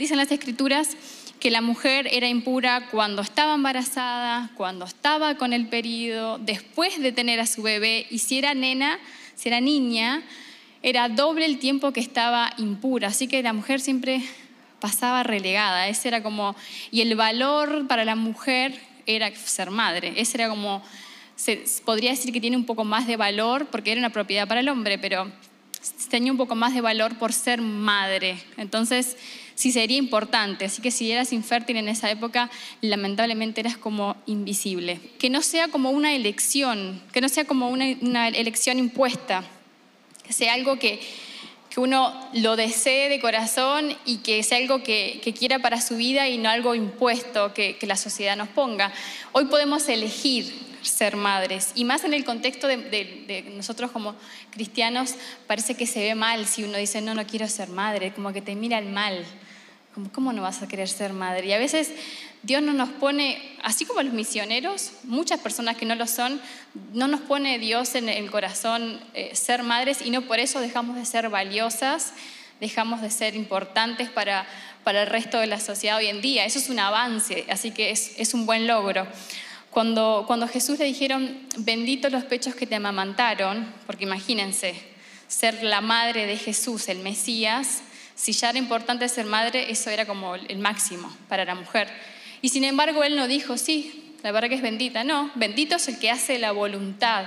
Dicen las escrituras que la mujer era impura cuando estaba embarazada, cuando estaba con el periodo, después de tener a su bebé, y si era nena, si era niña, era doble el tiempo que estaba impura. Así que la mujer siempre pasaba relegada. Era como, y el valor para la mujer era ser madre. Ese era como, se podría decir que tiene un poco más de valor porque era una propiedad para el hombre, pero tenía un poco más de valor por ser madre. Entonces, sí sería importante. Así que si eras infértil en esa época, lamentablemente eras como invisible. Que no sea como una elección, que no sea como una, elección impuesta, que sea algo que, que uno lo desee de corazón y que sea algo que, quiera para su vida y no algo impuesto que, que la sociedad nos ponga. Hoy podemos elegir ser madres. Y más en el contexto de, nosotros como cristianos, parece que se ve mal si uno dice, no, no quiero ser madre, como que te mira el mal. Como, ¿Cómo no vas a querer ser madre? Y a veces Dios no nos pone, así como los misioneros, muchas personas que no lo son, no nos pone Dios en el corazón eh, ser madres y no por eso dejamos de ser valiosas, dejamos de ser importantes para, para el resto de la sociedad hoy en día. Eso es un avance, así que es, es un buen logro. Cuando, Jesús le dijeron, benditos los pechos que te amamantaron, porque imagínense, ser la madre de Jesús, el Mesías, si ya era importante ser madre, eso era como el máximo para la mujer. Y sin embargo, él no dijo, sí, la verdad que es bendita. No, bendito es el que hace la voluntad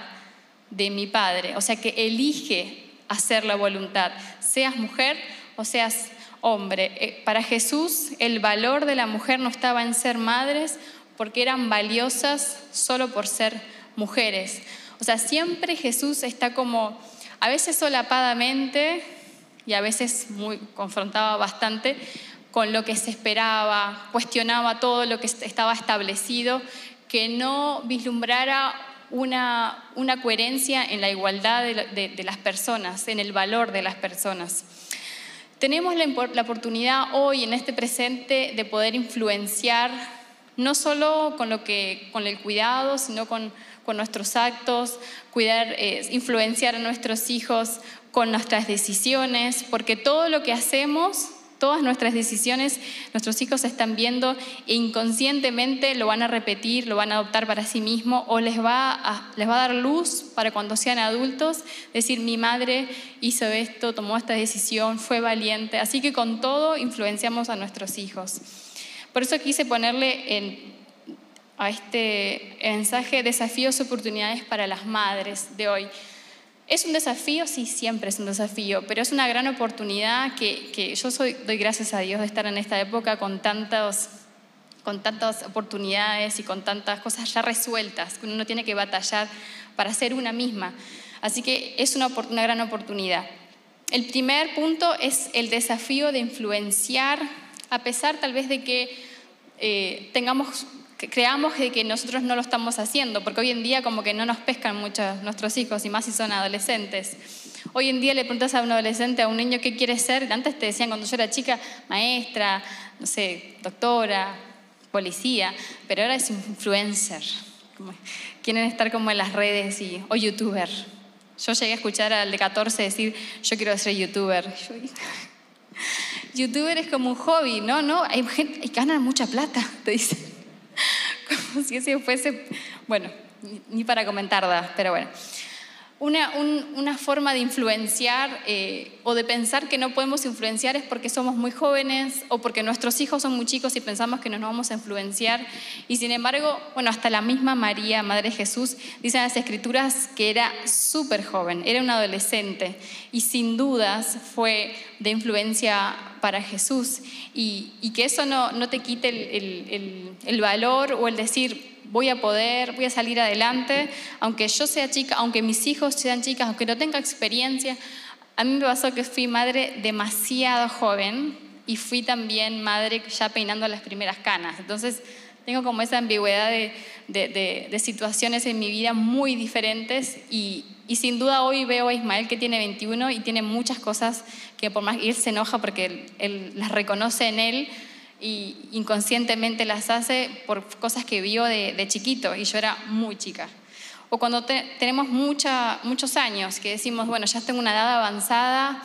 de mi Padre, o sea, que elige hacer la voluntad, seas mujer o seas hombre. Eh, para Jesús el valor de la mujer no estaba en ser madres porque eran valiosas solo por ser mujeres. O sea, siempre Jesús está como, a veces solapadamente y a veces muy confrontaba bastante con lo que se esperaba, cuestionaba todo lo que estaba establecido, que no vislumbrara una, una coherencia en la igualdad de, las personas, en el valor de las personas. Tenemos la, la oportunidad hoy, en este presente, de poder influenciar no solo con, lo que, con el cuidado, sino con, nuestros actos, cuidar, eh, influenciar a nuestros hijos con nuestras decisiones, porque todo lo que hacemos, todas nuestras decisiones, nuestros hijos están viendo e inconscientemente lo van a repetir, lo van a adoptar para sí mismo o les va les va a dar luz para cuando sean adultos, decir mi madre hizo esto, tomó esta decisión, fue valiente, así que con todo influenciamos a nuestros hijos. Por eso quise ponerle a este mensaje desafíos y oportunidades para las madres de hoy. ¿Es un desafío? Sí, siempre es un desafío, pero es una gran oportunidad que, yo soy, doy gracias a Dios de estar en esta época con tantas, con tantas oportunidades y con tantas cosas ya resueltas, que uno no tiene que batallar para ser una misma. Así que es una gran oportunidad. El primer punto es el desafío de influenciar a pesar tal vez de que eh, tengamos, creamos que nosotros no lo estamos haciendo, porque hoy en día como que no nos pescan mucho nuestros hijos, y más si son adolescentes. Hoy en día le preguntas a un adolescente, a un niño qué quiere ser, antes te decían cuando yo era chica, maestra, no sé, doctora, policía, pero ahora es influencer. Quieren estar como en las redes y, o youtuber. Yo llegué a escuchar al de 14 decir, yo quiero ser youtuber. Youtuber es como un hobby, ¿no? No, hay gente que gana mucha plata, te dicen. Como si ese fuese, bueno, ni para comentar, pero bueno una, forma de influenciar eh, o de pensar que no podemos influenciar es porque somos muy jóvenes o porque nuestros hijos son muy chicos y pensamos que nos vamos a influenciar. Y sin embargo, bueno, hasta la misma María, Madre de Jesús, dice en las Escrituras que era súper joven, era un adolescente y sin dudas fue de influencia para Jesús. Y, que eso no, no te quite el, el valor o el decir, voy a poder, voy a salir adelante, aunque yo sea chica, aunque mis hijos sean chicas, aunque no tenga experiencia. A mí me pasó que fui madre demasiado joven y fui también madre ya peinando las primeras canas. Entonces, tengo como esa ambigüedad de, situaciones en mi vida muy diferentes y, sin duda hoy veo a Ismael que tiene 21 y tiene muchas cosas que por más que él se enoja porque él las reconoce en él, y inconscientemente las hace por cosas que vio de, chiquito y yo era muy chica. O cuando tenemos mucha, muchos años que decimos, bueno, ya tengo una edad avanzada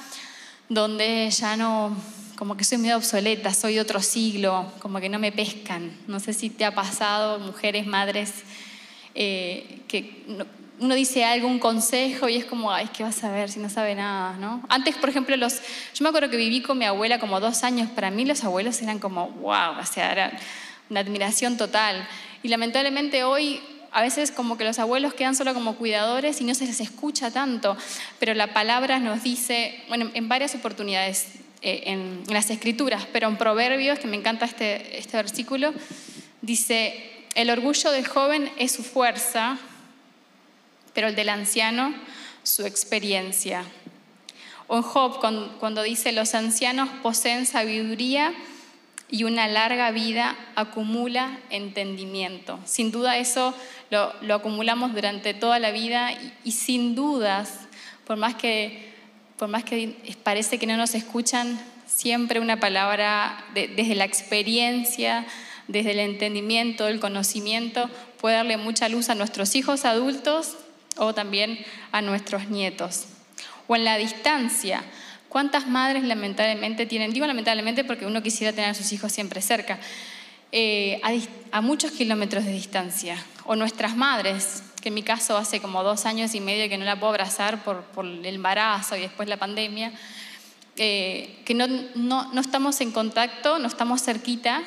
donde ya no como que soy medio obsoleta, soy de otro siglo, como que no me pescan. No sé si te ha pasado, mujeres, madres, eh, que uno dice algo, un consejo y es como, ay, ¿qué vas a ver si no sabe nada? ¿no? Antes, por ejemplo, los, yo me acuerdo que viví con mi abuela como dos años, para mí los abuelos eran como, wow, o sea, era una admiración total. Y lamentablemente hoy a veces como que los abuelos quedan solo como cuidadores y no se les escucha tanto, pero la palabra nos dice, bueno, en varias oportunidades, eh, en, las escrituras, pero en Proverbios, que me encanta este, este versículo, dice, el orgullo del joven es su fuerza, pero el del anciano su experiencia. O Job, cuando dice, los ancianos poseen sabiduría y una larga vida acumula entendimiento. Sin duda eso lo, acumulamos durante toda la vida y, sin dudas, por más que parece que no nos escuchan, siempre una palabra desde la experiencia, desde el entendimiento, el conocimiento, puede darle mucha luz a nuestros hijos adultos o también a nuestros nietos. O en la distancia, ¿cuántas madres lamentablemente tienen, digo lamentablemente porque uno quisiera tener a sus hijos siempre cerca, eh, a, muchos kilómetros de distancia? O nuestras madres, que en mi caso hace como dos años y medio que no la puedo abrazar por, el embarazo y después la pandemia, eh, que no, no, no estamos en contacto, no estamos cerquita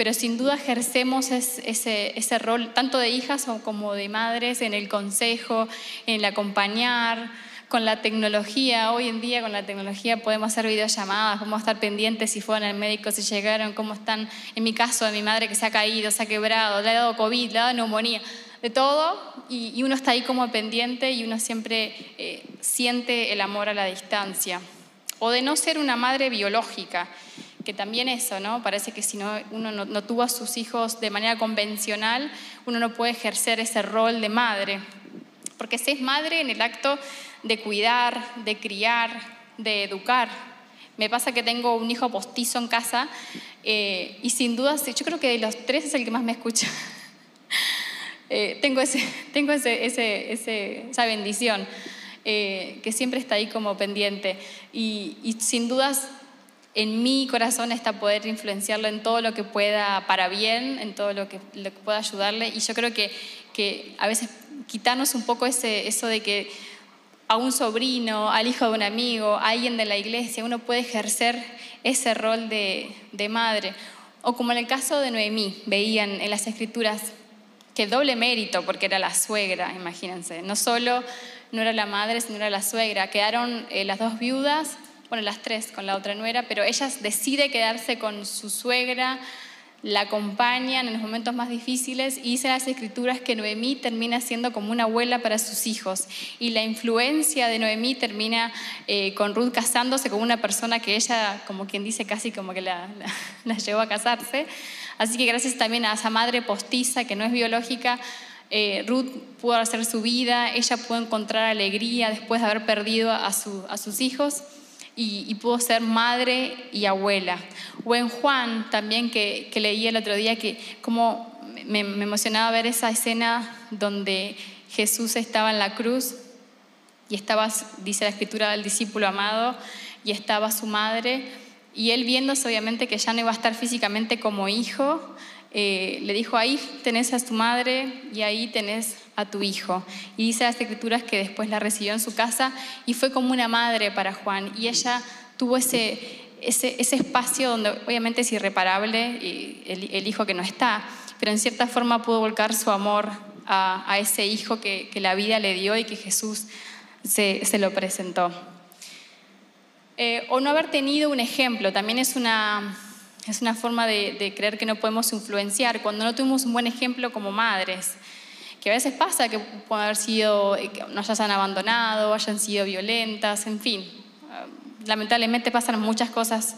pero sin duda ejercemos ese, ese, rol tanto de hijas como de madres en el consejo, en el acompañar, con la tecnología. Hoy en día con la tecnología podemos hacer videollamadas, podemos estar pendientes si fueron al médico, si llegaron, cómo están. En mi caso, de mi madre que se ha caído, se ha quebrado, le ha dado COVID, le ha dado neumonía, de todo. Y, uno está ahí como pendiente y uno siempre eh, siente el amor a la distancia. O de no ser una madre biológica que también eso, ¿no? Parece que si no, uno no, tuvo a sus hijos de manera convencional, uno no puede ejercer ese rol de madre. Porque se es madre en el acto de cuidar, de criar, de educar. Me pasa que tengo un hijo postizo en casa eh, y sin duda, yo creo que de los tres es el que más me escucha. Eh, tengo esa bendición. Eh, que siempre está ahí como pendiente. Y, y sin dudas en mi corazón está poder influenciarlo en todo lo que pueda para bien, en todo lo que, pueda ayudarle. Y yo creo que, que a veces quitarnos un poco eso de que a un sobrino, al hijo de un amigo, a alguien de la iglesia, uno puede ejercer ese rol de, de madre. O como en el caso de Noemí, veían en las escrituras que doble mérito, porque era la suegra, imagínense. No solo no era la madre, sino era la suegra. Quedaron eh, las dos viudas bueno, las tres con la otra nuera, pero ella decide quedarse con su suegra, la acompañan en los momentos más difíciles y dice las escrituras que Noemí termina siendo como una abuela para sus hijos y la influencia de Noemí termina eh, con Ruth casándose con una persona que ella, como quien dice, casi como que la, llevó a casarse. Así que gracias también a esa madre postiza que no es biológica, eh, Ruth pudo hacer su vida, ella pudo encontrar alegría después de haber perdido a, a sus hijos y, pudo ser madre y abuela. O en Juan también que, leí el otro día que como me, emocionaba ver esa escena donde Jesús estaba en la cruz y estaba, dice la escritura, del discípulo amado y estaba su madre y él viéndose obviamente que ya no iba a estar físicamente como hijo, eh, le dijo, ahí tenés a tu madre y ahí tenés a tu hijo. Y dice las escrituras que después la recibió en su casa y fue como una madre para Juan. Y ella tuvo ese, ese, espacio donde obviamente es irreparable el, hijo que no está, pero en cierta forma pudo volcar su amor a, ese hijo que, la vida le dio y que Jesús se, lo presentó. Eh, o no haber tenido un ejemplo, también es una es una forma de, creer que no podemos influenciar cuando no tuvimos un buen ejemplo como madres. Que a veces pasa que pueden haber sido, eh, que nos hayan abandonado, hayan sido violentas, en fin. Ah, lamentablemente pasan muchas cosas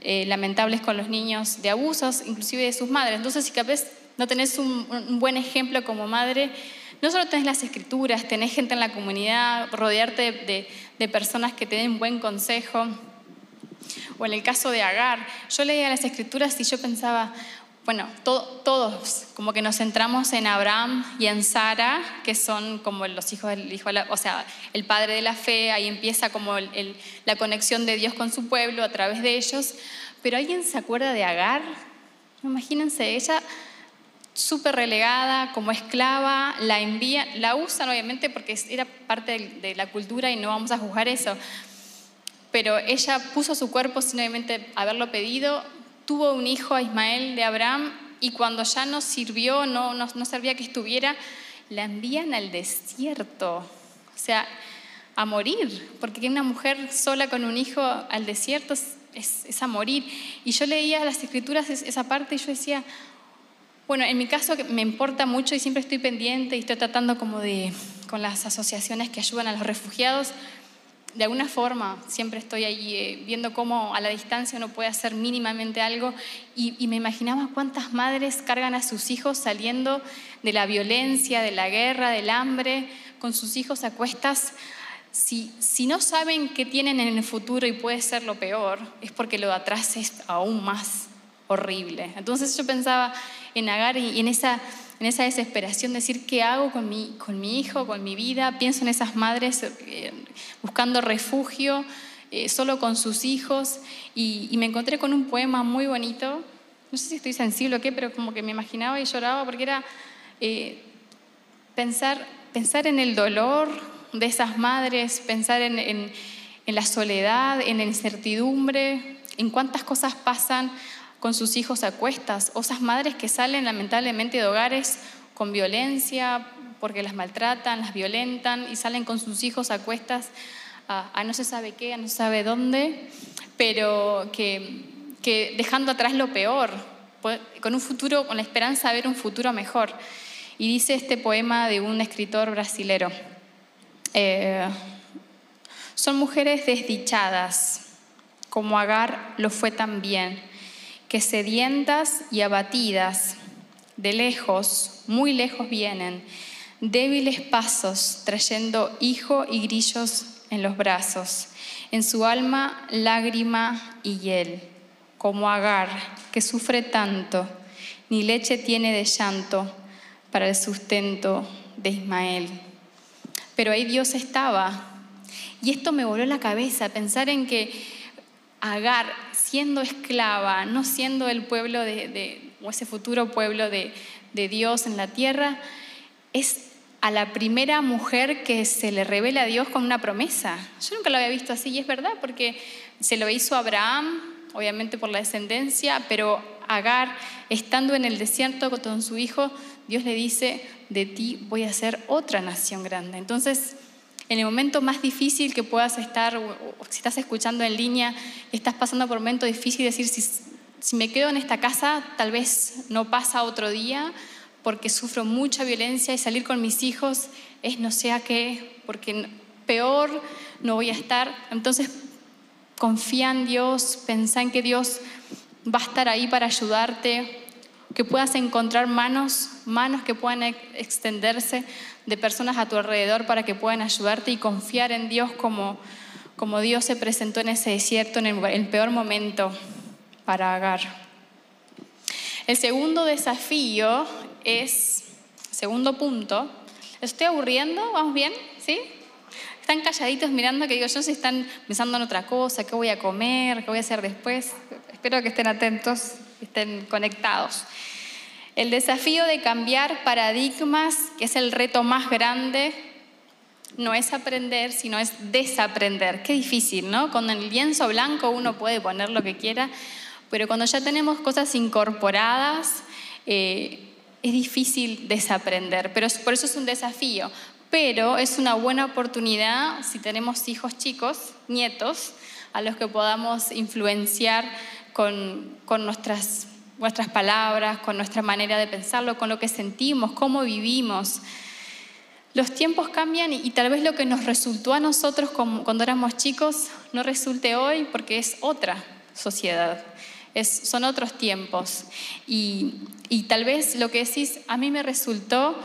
eh, lamentables con los niños de abusos, inclusive de sus madres. Entonces, si capaz no tenés un, buen ejemplo como madre, no solo tenés las escrituras, tenés gente en la comunidad, rodearte de, de personas que te den buen consejo o en el caso de Agar, yo leía las escrituras y yo pensaba, bueno, todos, como que nos centramos en Abraham y en Sara, que son como los hijos del hijo, o sea, el padre de la fe, ahí empieza como la conexión de Dios con su pueblo a través de ellos. Pero ¿alguien se acuerda de Agar? Imagínense, ella súper relegada, como esclava, la envía, la usan obviamente porque era parte de la cultura y no vamos a juzgar eso. Pero ella puso su cuerpo sin obviamente haberlo pedido, tuvo un hijo a Ismael de Abraham y cuando ya no sirvió, no, no, servía que estuviera, la envían al desierto, o sea, a morir, porque una mujer sola con un hijo al desierto es, a morir. Y yo leía las escrituras esa parte y yo decía, bueno, en mi caso me importa mucho y siempre estoy pendiente y estoy tratando como de, con las asociaciones que ayudan a los refugiados, de alguna forma siempre estoy ahí eh, viendo cómo a la distancia uno puede hacer mínimamente algo y, me imaginaba cuántas madres cargan a sus hijos saliendo de la violencia, de la guerra, del hambre, con sus hijos a cuestas. Si, si no saben qué tienen en el futuro y puede ser lo peor, es porque lo de atrás es aún más horrible. Entonces yo pensaba en Agar y en esa en esa desesperación, decir, ¿qué hago con mi, con mi hijo, con mi vida? Pienso en esas madres eh, buscando refugio, eh, solo con sus hijos, y, me encontré con un poema muy bonito, no sé si estoy sensible o qué, pero como que me imaginaba y lloraba porque era eh, pensar, pensar en el dolor de esas madres, pensar en, en, en la soledad, en la incertidumbre, en cuántas cosas pasan con sus hijos a cuestas, o esas madres que salen lamentablemente de hogares con violencia, porque las maltratan, las violentan y salen con sus hijos a cuestas a, no se sabe qué, a no se sabe dónde, pero que, dejando atrás lo peor, con un futuro, con la esperanza de ver un futuro mejor. Y dice este poema de un escritor brasilero, eh, son mujeres desdichadas, como Agar lo fue también que sedientas y abatidas de lejos, muy lejos vienen, débiles pasos trayendo hijo y grillos en los brazos, en su alma lágrima y hiel, como Agar, que sufre tanto, ni leche tiene de llanto para el sustento de Ismael. Pero ahí Dios estaba. Y esto me voló la cabeza, pensar en que Agar, siendo esclava, no siendo el pueblo de, o ese futuro pueblo de, Dios en la tierra, es a la primera mujer que se le revela a Dios con una promesa. Yo nunca lo había visto así y es verdad porque se lo hizo Abraham, obviamente por la descendencia, pero Agar, estando en el desierto con su hijo, Dios le dice, de ti voy a hacer otra nación grande. Entonces, en el momento más difícil que puedas estar, o, si estás escuchando en línea, estás pasando por un momento difícil, decir, si, me quedo en esta casa, tal vez no pasa otro día, porque sufro mucha violencia y salir con mis hijos es no sé a qué, porque peor no voy a estar. Entonces, confía en Dios, pensá en que Dios va a estar ahí para ayudarte, que puedas encontrar manos, manos que puedan extenderse de personas a tu alrededor para que puedan ayudarte y confiar en Dios como, como Dios se presentó en ese desierto en el, peor momento para Agar. El segundo desafío es, segundo punto, ¿estoy aburriendo? ¿Vamos bien? ¿Sí? Están calladitos mirando que digo, yo si están pensando en otra cosa, qué voy a comer, qué voy a hacer después. Espero que estén atentos, estén conectados. El desafío de cambiar paradigmas, que es el reto más grande, no es aprender, sino es desaprender. Qué difícil, ¿no? Con el lienzo blanco uno puede poner lo que quiera, pero cuando ya tenemos cosas incorporadas, eh, es difícil desaprender. Pero por eso es un desafío. Pero es una buena oportunidad si tenemos hijos chicos, nietos, a los que podamos influenciar con, con nuestras nuestras palabras, con nuestra manera de pensarlo, con lo que sentimos, cómo vivimos. Los tiempos cambian y, tal vez lo que nos resultó a nosotros cuando éramos chicos no resulte hoy porque es otra sociedad, son otros tiempos. Y, y tal vez lo que decís a mí me resultó,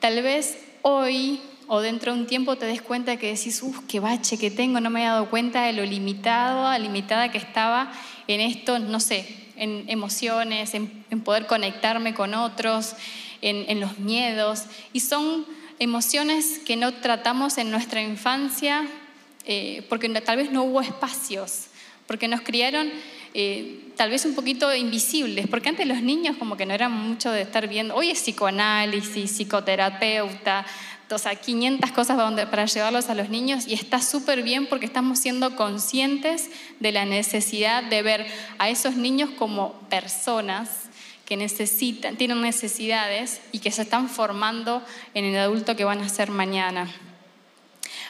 tal vez hoy o dentro de un tiempo te des cuenta que decís, uff, qué bache que tengo, no me he dado cuenta de lo limitado, limitada que estaba en esto, no sé, en emociones, en, poder conectarme con otros, en, los miedos. Y son emociones que no tratamos en nuestra infancia eh, porque tal vez no hubo espacios, porque nos criaron eh, tal vez un poquito invisibles, porque antes los niños como que no eran mucho de estar viendo, hoy es psicoanálisis, psicoterapeuta, o sea, 500 cosas para llevarlos a los niños y está súper bien porque estamos siendo conscientes de la necesidad de ver a esos niños como personas que necesitan, tienen necesidades y que se están formando en el adulto que van a ser mañana.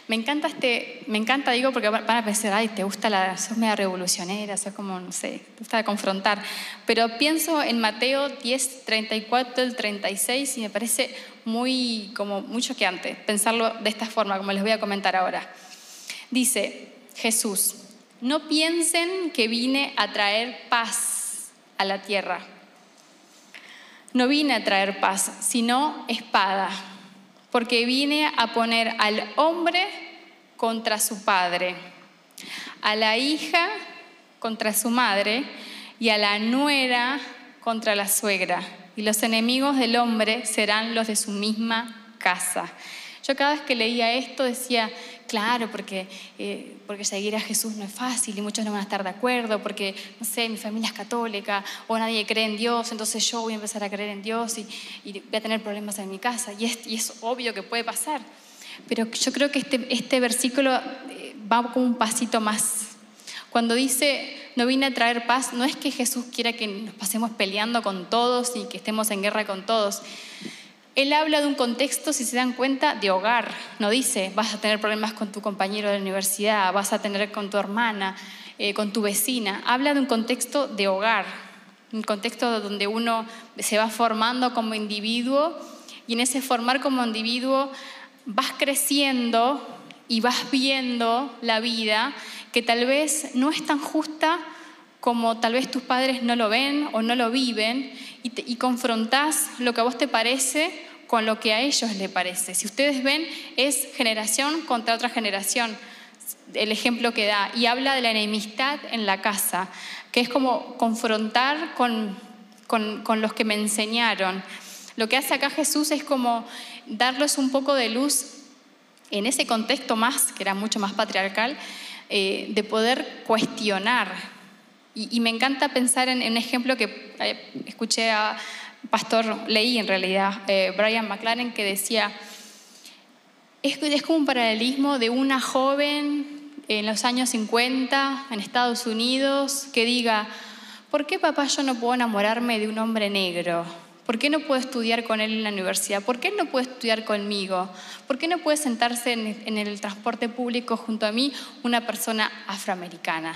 Me encanta este, me encanta, digo, porque van a pensar, ay, te gusta la, sos media revolucionera, sos como, no sé, te gusta confrontar. Pero pienso en Mateo 10, 34, el 36 y me parece muy, como muy choqueante pensarlo de esta forma, como les voy a comentar ahora. Dice Jesús, no piensen que vine a traer paz a la tierra. No vine a traer paz, sino espada porque vine a poner al hombre contra su padre, a la hija contra su madre y a la nuera contra la suegra. Y los enemigos del hombre serán los de su misma casa. Yo cada vez que leía esto decía, claro, porque, eh, porque seguir a Jesús no es fácil y muchos no van a estar de acuerdo, porque, no sé, mi familia es católica o nadie cree en Dios, entonces yo voy a empezar a creer en Dios y, voy a tener problemas en mi casa. Y es, y es, obvio que puede pasar. Pero yo creo que este, este versículo eh, va como un pasito más. Cuando dice, no vine a traer paz, no es que Jesús quiera que nos pasemos peleando con todos y que estemos en guerra con todos él habla de un contexto, si se dan cuenta, de hogar. No dice, vas a tener problemas con tu compañero de la universidad, vas a tener con tu hermana, eh, con tu vecina. Habla de un contexto de hogar, un contexto donde uno se va formando como individuo y en ese formar como individuo vas creciendo y vas viendo la vida que tal vez no es tan justa como tal vez tus padres no lo ven o no lo viven y, y confrontás lo que a vos te parece con lo que a ellos les parece. Si ustedes ven, es generación contra otra generación, el ejemplo que da, y habla de la enemistad en la casa, que es como confrontar con, con, los que me enseñaron. Lo que hace acá Jesús es como darles un poco de luz en ese contexto más, que era mucho más patriarcal, eh, de poder cuestionar. Y, me encanta pensar en, un ejemplo que eh, escuché a, pastor leí en realidad, eh, Brian McLaren, que decía, es, es como un paralelismo de una joven en los años 50 en Estados Unidos que diga, ¿por qué papá yo no puedo enamorarme de un hombre negro? ¿Por qué no puedo estudiar con él en la universidad? ¿Por qué él no puede estudiar conmigo? ¿Por qué no puede sentarse en, en el transporte público junto a mí una persona afroamericana?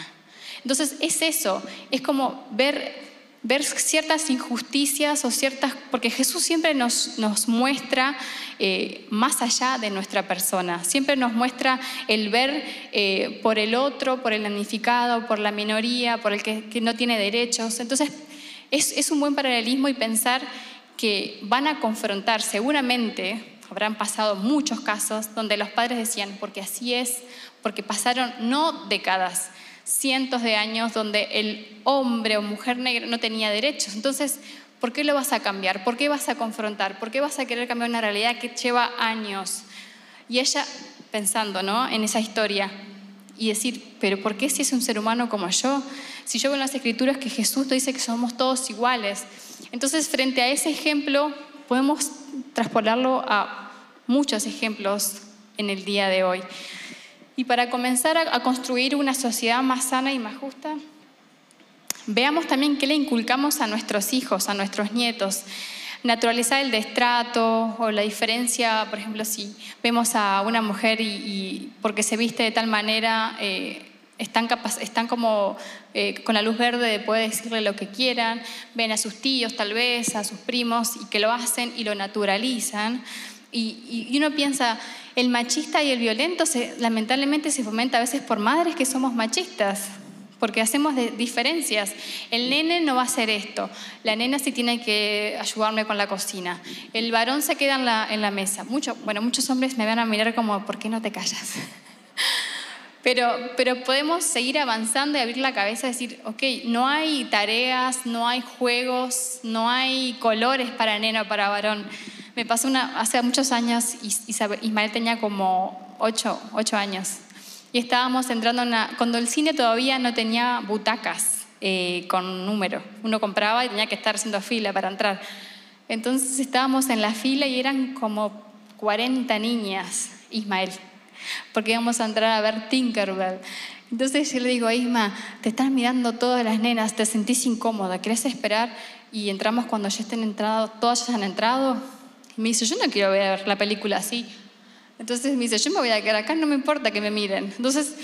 Entonces es eso, es como ver ver ciertas injusticias o ciertas, porque Jesús siempre nos, nos muestra eh, más allá de nuestra persona, siempre nos muestra el ver eh, por el otro, por el damnificado, por la minoría, por el que, que no tiene derechos. Entonces, es, es, un buen paralelismo y pensar que van a confrontar, seguramente habrán pasado muchos casos donde los padres decían, porque así es, porque pasaron no décadas, cientos de años donde el hombre o mujer negra no tenía derechos. Entonces, ¿por qué lo vas a cambiar? ¿Por qué vas a confrontar? ¿Por qué vas a querer cambiar una realidad que lleva años? Y ella pensando ¿no? en esa historia y decir, pero ¿por qué si es un ser humano como yo? Si yo veo en las escrituras que Jesús nos dice que somos todos iguales. Entonces, frente a ese ejemplo, podemos traspolarlo a muchos ejemplos en el día de hoy. Y para comenzar a, construir una sociedad más sana y más justa, veamos también qué le inculcamos a nuestros hijos, a nuestros nietos. Naturalizar el destrato o la diferencia, por ejemplo, si vemos a una mujer y, porque se viste de tal manera, eh, están, están como eh, con la luz verde de poder decirle lo que quieran, ven a sus tíos tal vez, a sus primos, y que lo hacen y lo naturalizan. Y, y uno piensa, el machista y el violento lamentablemente se fomenta a veces por madres que somos machistas, porque hacemos diferencias. El nene no va a hacer esto, la nena sí tiene que ayudarme con la cocina, el varón se queda en la, mesa. bueno, muchos hombres me van a mirar como, ¿por qué no te callas? Pero, pero podemos seguir avanzando y abrir la cabeza y decir, ok, no hay tareas, no hay juegos, no hay colores para nena o para varón. Me pasó hace muchos años, Ismael tenía como ocho, ocho años, y estábamos entrando en una, cuando el cine todavía no tenía butacas eh, con número. Uno compraba y tenía que estar haciendo fila para entrar. Entonces estábamos en la fila y eran como 40 niñas, Ismael porque íbamos a entrar a ver Tinkerbell. Entonces yo le digo a Isma, te están mirando todas las nenas, te sentís incómoda, ¿querés esperar? Y entramos cuando ya estén entrados, todas ya han entrado. Me dice, yo no quiero ver la película así. Entonces me dice, yo me voy a quedar acá, no me importa que me miren. Entonces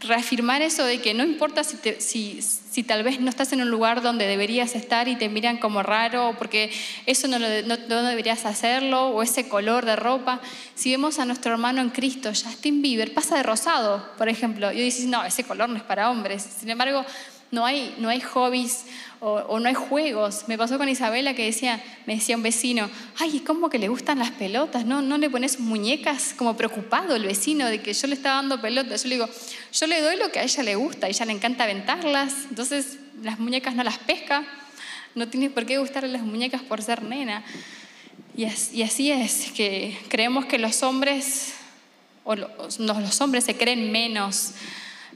reafirmar eso de que no importa si, tal vez no estás en un lugar donde deberías estar y te miran como raro, porque eso no, no, deberías hacerlo, o ese color de ropa. Si vemos a nuestro hermano en Cristo, Justin Bieber, pasa de rosado, por ejemplo, y dices, no, ese color no es para hombres. Sin embargo, no hay, no hay hobbies o, no hay juegos. Me pasó con Isabela que decía, me decía un vecino, ay, ¿cómo que le gustan las pelotas? ¿No, no le pones muñecas? Como preocupado el vecino de que yo le estaba dando pelotas. Yo le digo, yo le doy lo que a ella le gusta, ella le encanta aventarlas, entonces las muñecas no las pesca, no tiene por qué gustarle las muñecas por ser nena. Y, así es, que creemos que los hombres, o los hombres se creen menos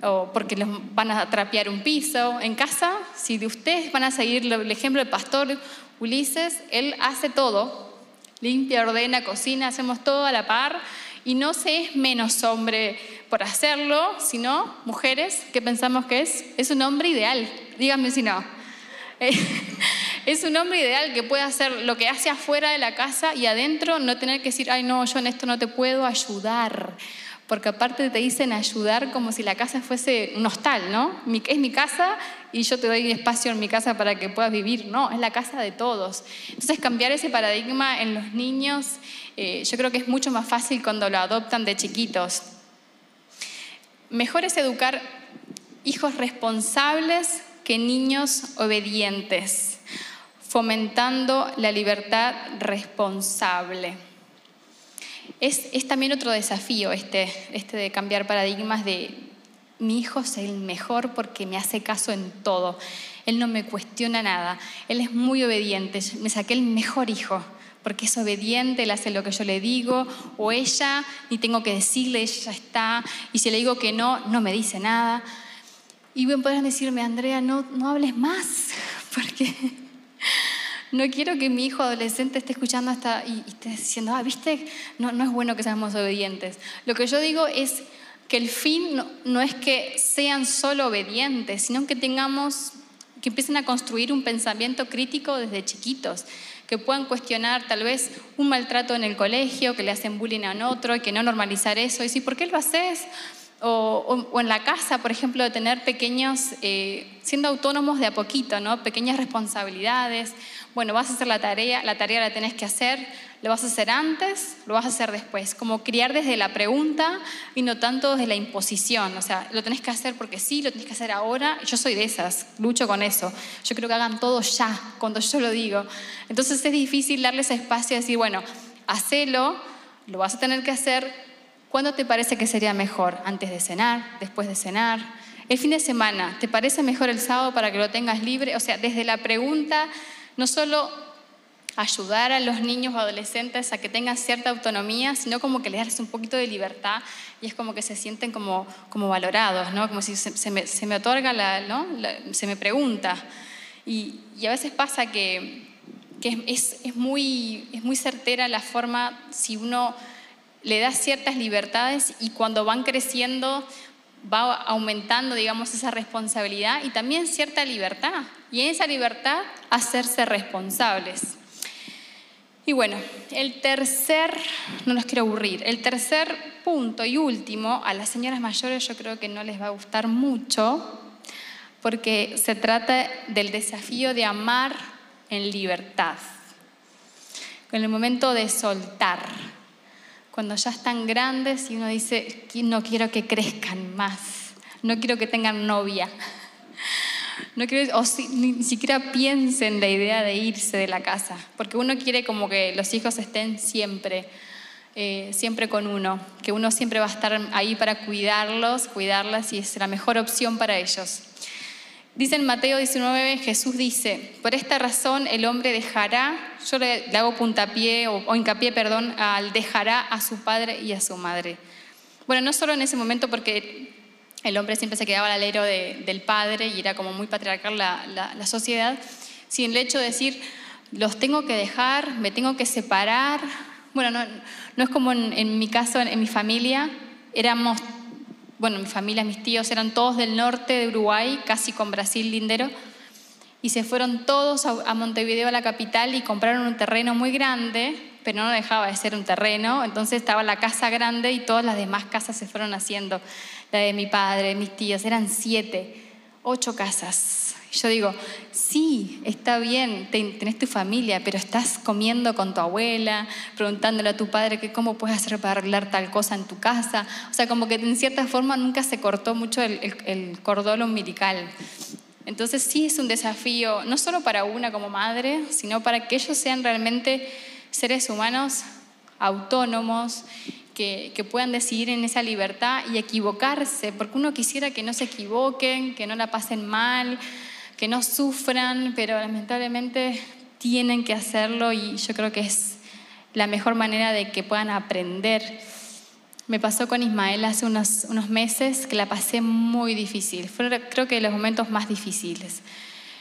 o porque les van a trapear un piso. En casa, si de ustedes van a seguir el ejemplo del pastor Ulises, él hace todo, limpia, ordena, cocina, hacemos todo a la par y no se es menos hombre por hacerlo, sino mujeres que pensamos que es, es un hombre ideal. Díganme si no. es un hombre ideal que puede hacer lo que hace afuera de la casa y adentro no tener que decir, ay no, yo en esto no te puedo ayudar porque aparte te dicen ayudar como si la casa fuese un hostal, ¿no? Es mi casa y yo te doy espacio en mi casa para que puedas vivir. No, es la casa de todos. Entonces cambiar ese paradigma en los niños, eh, yo creo que es mucho más fácil cuando lo adoptan de chiquitos. Mejor es educar hijos responsables que niños obedientes, fomentando la libertad responsable. Es, también otro desafío este, este de cambiar paradigmas de mi hijo es el mejor porque me hace caso en todo. Él no me cuestiona nada. Él es muy obediente. Me saqué el mejor hijo porque es obediente, él hace lo que yo le digo, o ella, ni tengo que decirle, ella está, y si le digo que no, no me dice nada. Y bien podrán decirme, Andrea, no, no hables más, porque no quiero que mi hijo adolescente esté escuchando hasta y, esté diciendo, ah, viste, no, no es bueno que seamos obedientes. Lo que yo digo es que el fin no, no es que sean solo obedientes, sino que tengamos, que empiecen a construir un pensamiento crítico desde chiquitos, que puedan cuestionar tal vez un maltrato en el colegio, que le hacen bullying a otro y que no normalizar eso. Y decir, ¿por qué lo haces? O, o, en la casa, por ejemplo, de tener pequeños, eh, siendo autónomos de a poquito, ¿no? pequeñas responsabilidades, bueno, vas a hacer la tarea, la tarea la tenés que hacer, lo vas a hacer antes, lo vas a hacer después, como criar desde la pregunta y no tanto desde la imposición, o sea, lo tenés que hacer porque sí, lo tenés que hacer ahora, yo soy de esas, lucho con eso, yo creo que hagan todo ya, cuando yo lo digo. Entonces es difícil darles espacio y decir, bueno, hacelo, lo vas a tener que hacer, ¿cuándo te parece que sería mejor? ¿Antes de cenar? ¿Después de cenar? El fin de semana, ¿te parece mejor el sábado para que lo tengas libre? O sea, desde la pregunta no solo ayudar a los niños o adolescentes a que tengan cierta autonomía, sino como que les darles un poquito de libertad y es como que se sienten como, valorados, ¿no? como si se, me, otorga, la, ¿no? se me pregunta. Y, a veces pasa que, es muy certera la forma si uno le da ciertas libertades y cuando van creciendo va aumentando, digamos, esa responsabilidad y también cierta libertad. Y en esa libertad hacerse responsables. Y bueno, el tercer, no los quiero aburrir, el tercer punto y último, a las señoras mayores yo creo que no les va a gustar mucho, porque se trata del desafío de amar en libertad, en el momento de soltar cuando ya están grandes y uno dice, no quiero que crezcan más, no quiero que tengan novia, no quiero, o ni siquiera piensen la idea de irse de la casa, porque uno quiere como que los hijos estén siempre. eh, siempre con uno, que uno siempre va a estar ahí para cuidarlos, cuidarlas y es la mejor opción para ellos. Dice en Mateo 19, Jesús dice, por esta razón el hombre dejará, yo le, hago puntapié o, hincapié, perdón, al dejará a su padre y a su madre. Bueno, no solo en ese momento porque el hombre siempre se quedaba al alero del padre y era como muy patriarcal la, sociedad, sino el hecho de decir, los tengo que dejar, me tengo que separar. Bueno, no, es como en, mi caso, en mi familia, éramos bueno, mi familia, mis tíos eran todos del norte de Uruguay, casi con Brasil lindero, y se fueron todos a, Montevideo, a la capital, y compraron un terreno muy grande, pero no dejaba de ser un terreno, entonces estaba la casa grande y todas las demás casas se fueron haciendo, la de mi padre, mis tíos, eran siete, ocho casas yo digo, sí, está bien, tenés tu familia, pero estás comiendo con tu abuela, preguntándole a tu padre que cómo puedes hacer para arreglar tal cosa en tu casa. O sea, como que en cierta forma nunca se cortó mucho el, el, cordón umbilical. Entonces sí es un desafío, no solo para una como madre, sino para que ellos sean realmente seres humanos autónomos que, puedan decidir en esa libertad y equivocarse, porque uno quisiera que no se equivoquen, que no la pasen mal, que no sufran, pero lamentablemente tienen que hacerlo y yo creo que es la mejor manera de que puedan aprender. Me pasó con Ismael hace unos, unos meses que la pasé muy difícil. Fue creo que los momentos más difíciles.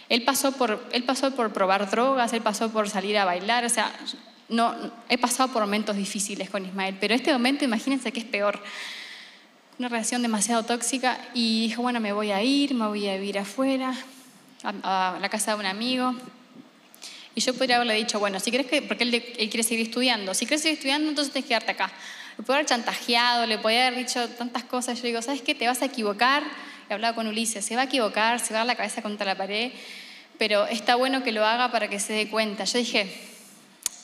Él pasó, por, él pasó por probar drogas, él pasó por salir a bailar, o sea, no, he pasado por momentos difíciles con Ismael, pero este momento imagínense que es peor. Una relación demasiado tóxica y dijo, bueno, me voy a ir, me voy a vivir afuera, a, la casa de un amigo. Y yo podría haberle dicho, bueno, si crees que, porque él, quiere seguir estudiando, si quieres seguir estudiando, entonces tienes que quedarte acá. Le puedo haber chantajeado, le podía haber dicho tantas cosas. Yo digo, ¿sabes qué? Te vas a equivocar. He hablado con Ulises, se va a equivocar, se va a dar la cabeza contra la pared, pero está bueno que lo haga para que se dé cuenta. Yo dije,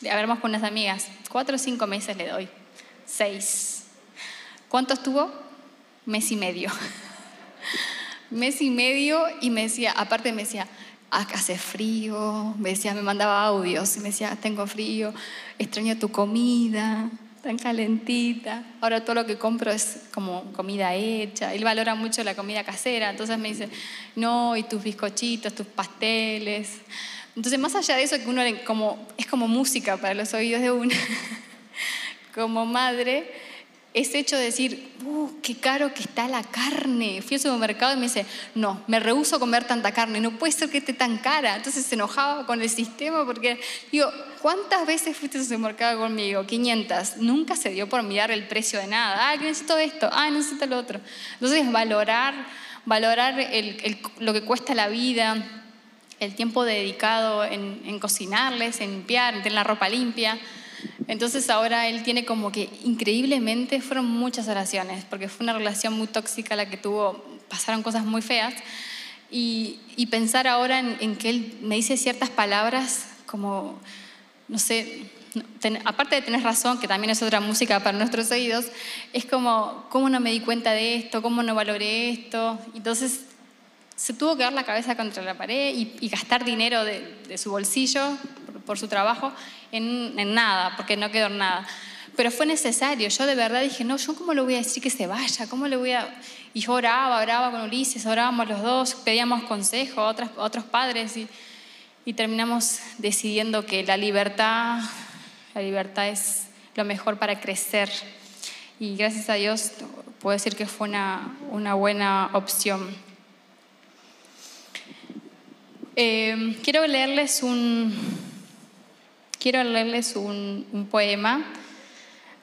a ver, vamos con unas amigas, cuatro o cinco meses le doy, seis. ¿Cuánto estuvo? Mes y medio mes y medio y me decía, aparte me decía, acá hace frío, me decía, me mandaba audios y me decía, tengo frío, extraño tu comida, tan calentita, ahora todo lo que compro es como comida hecha, él valora mucho la comida casera, entonces me dice, no, y tus bizcochitos, tus pasteles. Entonces, más allá de eso, que uno como, es como música para los oídos de uno, como madre, ese hecho de decir, uh, qué caro que está la carne. Fui al supermercado y me dice, no, me rehuso a comer tanta carne, no puede ser que esté tan cara. Entonces se enojaba con el sistema porque, digo, ¿cuántas veces fuiste al supermercado conmigo? 500. Nunca se dio por mirar el precio de nada. Ah, necesito esto, ah, necesito lo otro. Entonces, valorar, valorar lo que cuesta la vida, el tiempo dedicado en, en cocinarles, en limpiar, en tener la ropa limpia. Entonces ahora él tiene como que increíblemente fueron muchas oraciones, porque fue una relación muy tóxica la que tuvo, pasaron cosas muy feas. Y, pensar ahora en, que él me dice ciertas palabras como, no sé, aparte de tener razón, que también es otra música para nuestros oídos, es como, ¿cómo no me di cuenta de esto? ¿Cómo no valoré esto? Entonces se tuvo que dar la cabeza contra la pared y, gastar dinero de, su bolsillo por su trabajo en, nada, porque no quedó nada. Pero fue necesario. Yo de verdad dije, no, ¿yo cómo le voy a decir que se vaya? ¿Cómo le voy a...? Y oraba, oraba con Ulises, orábamos los dos, pedíamos consejo a, otras, otros padres y, y terminamos decidiendo que la libertad, la libertad es lo mejor para crecer. Y gracias a Dios puedo decir que fue una, una buena opción. Eh, quiero leerles un, quiero leerles un, poema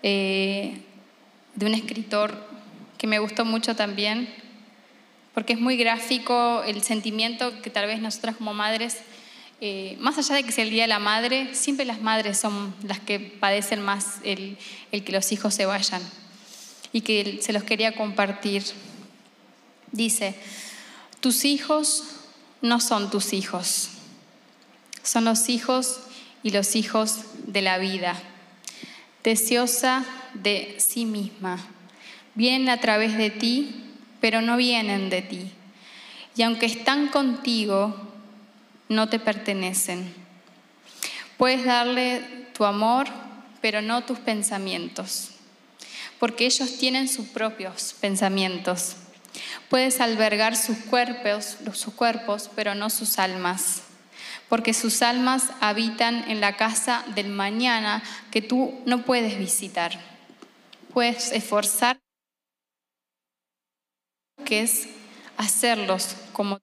eh, de un escritor que me gustó mucho también, porque es muy gráfico el sentimiento que tal vez nosotras como madres, eh, más allá de que sea el Día de la Madre, siempre las madres son las que padecen más el, el que los hijos se vayan y que se los quería compartir. Dice, tus hijos no son tus hijos, son los hijos y los hijos de la vida, deseosa de sí misma. Vienen a través de ti, pero no vienen de ti. Y aunque están contigo, no te pertenecen. Puedes darle tu amor, pero no tus pensamientos, porque ellos tienen sus propios pensamientos. Puedes albergar sus cuerpos, sus cuerpos, pero no sus almas, porque sus almas habitan en la casa del mañana que tú no puedes visitar. Puedes esforzar que es hacerlos como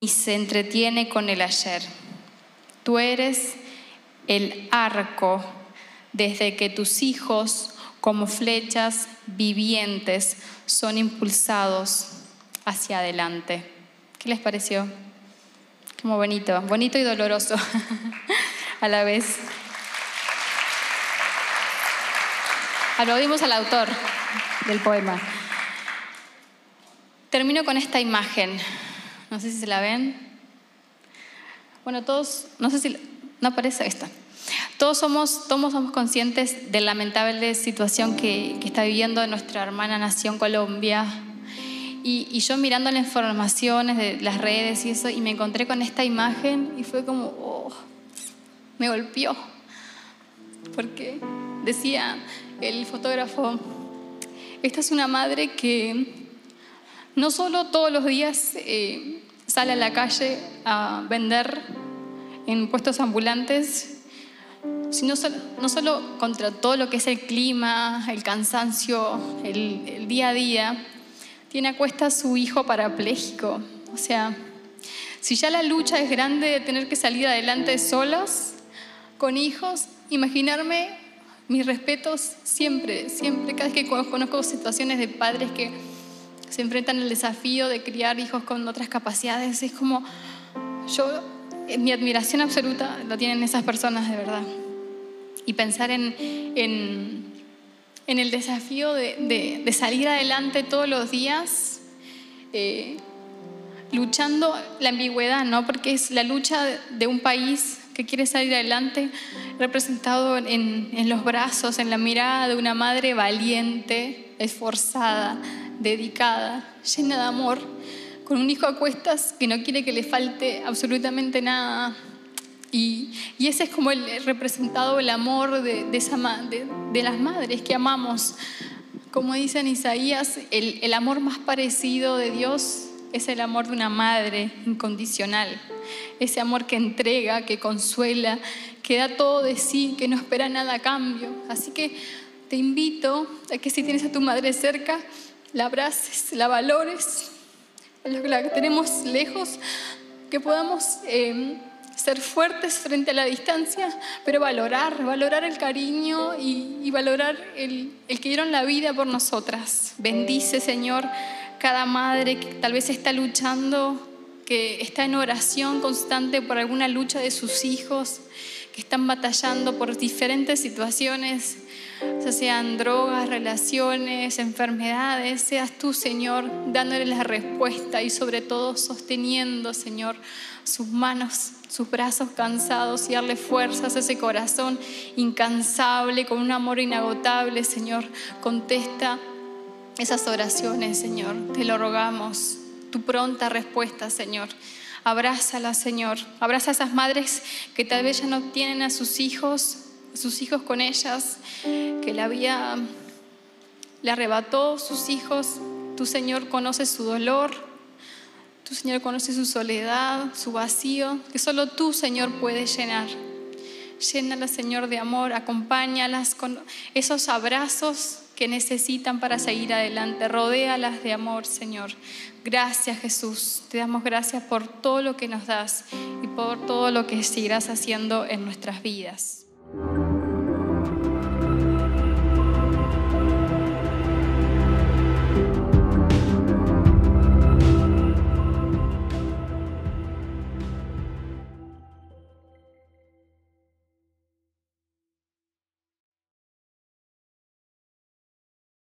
y se entretiene con el ayer. Tú eres el arco desde que tus hijos como flechas vivientes son impulsados hacia adelante. ¿Qué les pareció? Como bonito, bonito y doloroso a la vez. Aplaudimos al autor del poema. Termino con esta imagen. No sé si se la ven. Bueno, todos, no sé si, no aparece esta. Todos somos, todos somos conscientes de la lamentable situación que, está viviendo nuestra hermana nación Colombia. Y, yo mirando las informaciones de las redes y eso, y me encontré con esta imagen y fue como, oh, me golpeó. Porque decía el fotógrafo, esta es una madre que no solo todos los días eh, sale a la calle a vender en puestos ambulantes, sino no solo contra todo lo que es el clima, el cansancio, el, día a día, tiene a cuesta a su hijo parapléjico. O sea, si ya la lucha es grande de tener que salir adelante solas, con hijos, imaginarme mis respetos siempre, siempre, cada vez que conozco situaciones de padres que se enfrentan al desafío de criar hijos con otras capacidades, es como yo, mi admiración absoluta lo tienen esas personas de verdad y pensar en, en, el desafío de, salir adelante todos los días, eh, luchando la ambigüedad, ¿no? Porque es la lucha de un país que quiere salir adelante, representado en, en los brazos, en la mirada de una madre valiente, esforzada, dedicada, llena de amor, con un hijo a cuestas que no quiere que le falte absolutamente nada, y, ese es como el representado el amor de, las madres que amamos. Como dice en Isaías, el, el amor más parecido de Dios es el amor de una madre incondicional. Ese amor que entrega, que consuela, que da todo de sí, que no espera nada a cambio. Así que te invito a que si tienes a tu madre cerca, la abraces, la valores, a los que la tenemos lejos, que podamos... Eh, ser fuertes frente a la distancia, pero valorar, valorar el cariño y, valorar el, el, que dieron la vida por nosotras. Bendice, Señor, cada madre que tal vez está luchando, que está en oración constante por alguna lucha de sus hijos, que están batallando por diferentes situaciones, ya sean drogas, relaciones, enfermedades, seas tú, Señor, dándole la respuesta y sobre todo sosteniendo, Señor, sus manos, sus brazos cansados y darle fuerzas a ese corazón incansable, con un amor inagotable, Señor. Contesta esas oraciones, Señor. Te lo rogamos. Tu pronta respuesta, Señor. Abrázala, Señor. Abraza a esas madres que tal vez ya no tienen a sus hijos, sus hijos con ellas, que la vida le arrebató sus hijos. Tu Señor conoce su dolor, Señor conoce su soledad, su vacío, que solo tú, Señor, puedes llenar. Llénalas, Señor, de amor, acompáñalas con esos abrazos que necesitan para seguir adelante. Rodéalas de amor, Señor. Gracias, Jesús. Te damos gracias por todo lo que nos das y por todo lo que seguirás haciendo en nuestras vidas.